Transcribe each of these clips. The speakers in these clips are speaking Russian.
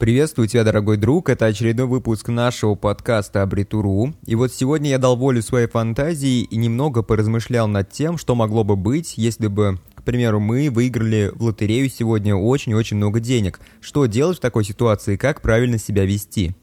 Приветствую тебя, дорогой друг. Это очередной выпуск нашего подкаста Абритуру. И вот сегодня я дал волю своей фантазии и немного поразмышлял над тем, что могло бы быть, если бы, к примеру, мы выиграли в лотерею сегодня очень-очень много денег. Что делать в такой ситуации, как правильно себя вести?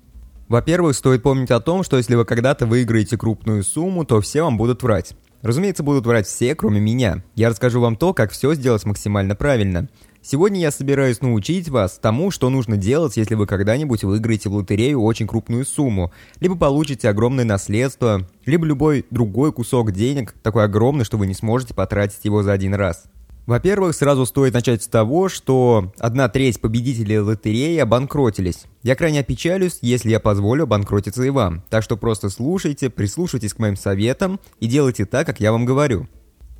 Во-первых, стоит помнить о том, что если вы когда-то выиграете крупную сумму, то все вам будут врать. Разумеется, будут врать все, кроме меня. Я расскажу вам то, как все сделать максимально правильно. Сегодня я собираюсь научить вас тому, что нужно делать, если вы когда-нибудь выиграете в лотерею очень крупную сумму, либо получите огромное наследство, либо любой другой кусок денег, такой огромный, что вы не сможете потратить его за один раз. Во-первых, сразу стоит начать с того, что одна треть победителей лотереи обанкротились. Я крайне опечалюсь, если я позволю обанкротиться и вам. Так что просто слушайте, прислушайтесь к моим советам и делайте так, как я вам говорю.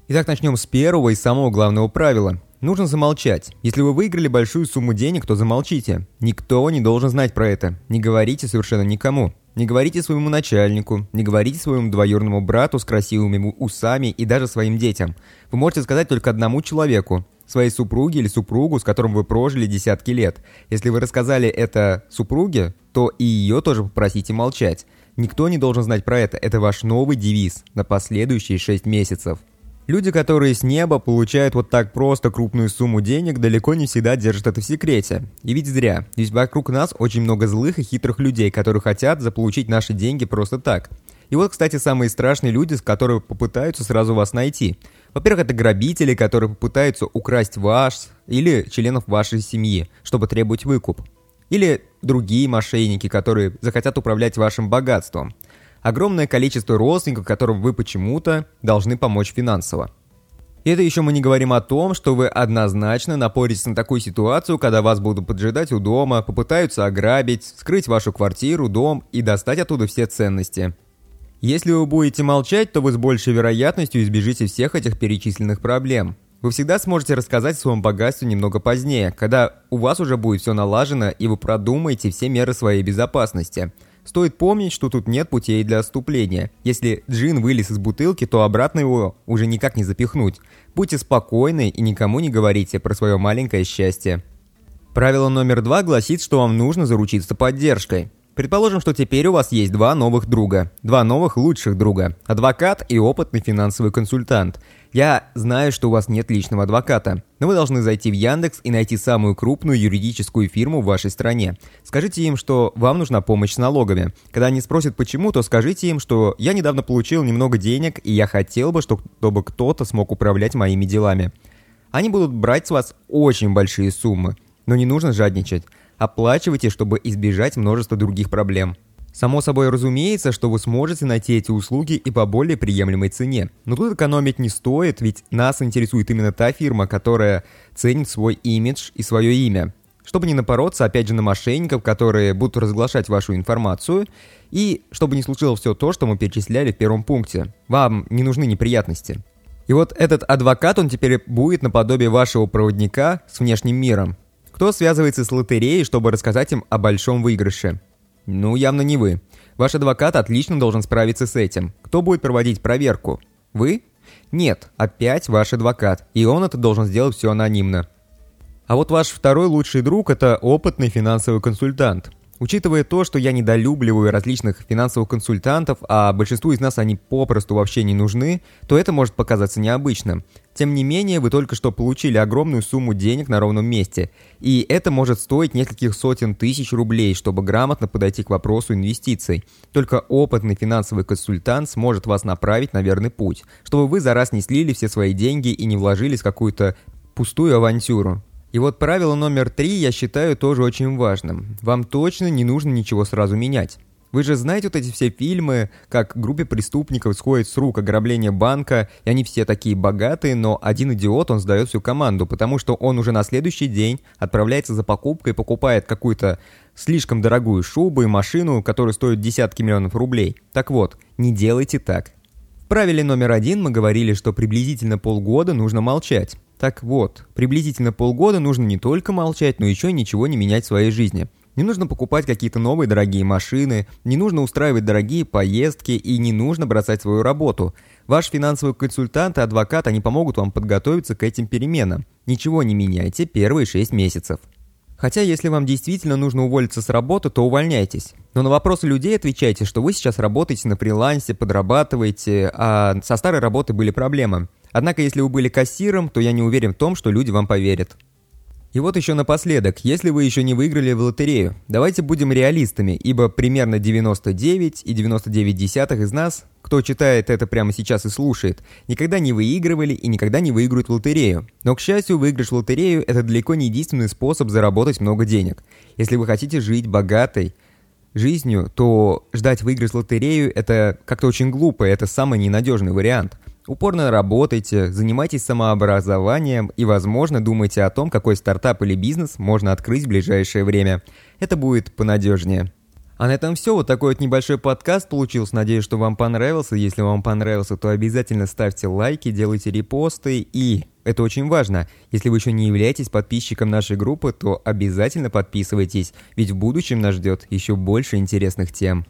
Итак, начнем с первого и самого главного правила. Нужно замолчать. Если вы выиграли большую сумму денег, то замолчите. Никто не должен знать про это. Не говорите совершенно никому. Не говорите своему начальнику, не говорите своему двоюродному брату с красивыми усами и даже своим детям. Вы можете сказать только одному человеку, своей супруге или супругу, с которым вы прожили десятки лет. Если вы рассказали это супруге, то и ее тоже попросите молчать. Никто не должен знать про это. Это ваш новый девиз на последующие 6 месяцев. Люди, которые с неба получают вот так просто крупную сумму денег, далеко не всегда держат это в секрете. И ведь зря, ведь вокруг нас очень много злых и хитрых людей, которые хотят заполучить наши деньги просто так. И вот, кстати, самые страшные люди, с которыми попытаются сразу вас найти. Во-первых, это грабители, которые попытаются украсть ваш или членов вашей семьи, чтобы требовать выкуп. Или другие мошенники, которые захотят управлять вашим богатством огромное количество родственников, которым вы почему-то должны помочь финансово. И это еще мы не говорим о том, что вы однозначно напоритесь на такую ситуацию, когда вас будут поджидать у дома, попытаются ограбить, скрыть вашу квартиру, дом и достать оттуда все ценности. Если вы будете молчать, то вы с большей вероятностью избежите всех этих перечисленных проблем. Вы всегда сможете рассказать о своем богатстве немного позднее, когда у вас уже будет все налажено и вы продумаете все меры своей безопасности – Стоит помнить, что тут нет путей для отступления. Если джин вылез из бутылки, то обратно его уже никак не запихнуть. Будьте спокойны и никому не говорите про свое маленькое счастье. Правило номер два гласит, что вам нужно заручиться поддержкой. Предположим, что теперь у вас есть два новых друга. Два новых лучших друга. Адвокат и опытный финансовый консультант. Я знаю, что у вас нет личного адвоката, но вы должны зайти в Яндекс и найти самую крупную юридическую фирму в вашей стране. Скажите им, что вам нужна помощь с налогами. Когда они спросят почему, то скажите им, что я недавно получил немного денег, и я хотел бы, чтобы кто-то смог управлять моими делами. Они будут брать с вас очень большие суммы, но не нужно жадничать. Оплачивайте, чтобы избежать множества других проблем. Само собой разумеется, что вы сможете найти эти услуги и по более приемлемой цене. Но тут экономить не стоит, ведь нас интересует именно та фирма, которая ценит свой имидж и свое имя. Чтобы не напороться, опять же, на мошенников, которые будут разглашать вашу информацию, и чтобы не случилось все то, что мы перечисляли в первом пункте. Вам не нужны неприятности. И вот этот адвокат, он теперь будет наподобие вашего проводника с внешним миром. Кто связывается с лотереей, чтобы рассказать им о большом выигрыше? Ну, явно не вы. Ваш адвокат отлично должен справиться с этим. Кто будет проводить проверку? Вы? Нет, опять ваш адвокат, и он это должен сделать все анонимно. А вот ваш второй лучший друг – это опытный финансовый консультант. Учитывая то, что я недолюбливаю различных финансовых консультантов, а большинству из нас они попросту вообще не нужны, то это может показаться необычным. Тем не менее, вы только что получили огромную сумму денег на ровном месте, и это может стоить нескольких сотен тысяч рублей, чтобы грамотно подойти к вопросу инвестиций. Только опытный финансовый консультант сможет вас направить на верный путь, чтобы вы за раз не слили все свои деньги и не вложились в какую-то пустую авантюру. И вот правило номер три я считаю тоже очень важным. Вам точно не нужно ничего сразу менять. Вы же знаете вот эти все фильмы, как группе преступников сходит с рук ограбление банка, и они все такие богатые, но один идиот, он сдает всю команду, потому что он уже на следующий день отправляется за покупкой, покупает какую-то слишком дорогую шубу и машину, которая стоит десятки миллионов рублей. Так вот, не делайте так. Правиле номер один мы говорили, что приблизительно полгода нужно молчать. Так вот, приблизительно полгода нужно не только молчать, но еще ничего не менять в своей жизни. Не нужно покупать какие-то новые дорогие машины, не нужно устраивать дорогие поездки и не нужно бросать свою работу. Ваш финансовый консультант и адвокат, они помогут вам подготовиться к этим переменам. Ничего не меняйте первые 6 месяцев. Хотя, если вам действительно нужно уволиться с работы, то увольняйтесь. Но на вопросы людей отвечайте, что вы сейчас работаете на фрилансе, подрабатываете, а со старой работы были проблемы. Однако, если вы были кассиром, то я не уверен в том, что люди вам поверят. И вот еще напоследок, если вы еще не выиграли в лотерею, давайте будем реалистами, ибо примерно 99 и 99 десятых из нас, кто читает это прямо сейчас и слушает, никогда не выигрывали и никогда не выиграют в лотерею. Но, к счастью, выигрыш в лотерею – это далеко не единственный способ заработать много денег. Если вы хотите жить богатой жизнью, то ждать выигрыш в лотерею – это как-то очень глупо, это самый ненадежный вариант – Упорно работайте, занимайтесь самообразованием и, возможно, думайте о том, какой стартап или бизнес можно открыть в ближайшее время. Это будет понадежнее. А на этом все. Вот такой вот небольшой подкаст получился. Надеюсь, что вам понравился. Если вам понравился, то обязательно ставьте лайки, делайте репосты. И, это очень важно, если вы еще не являетесь подписчиком нашей группы, то обязательно подписывайтесь, ведь в будущем нас ждет еще больше интересных тем.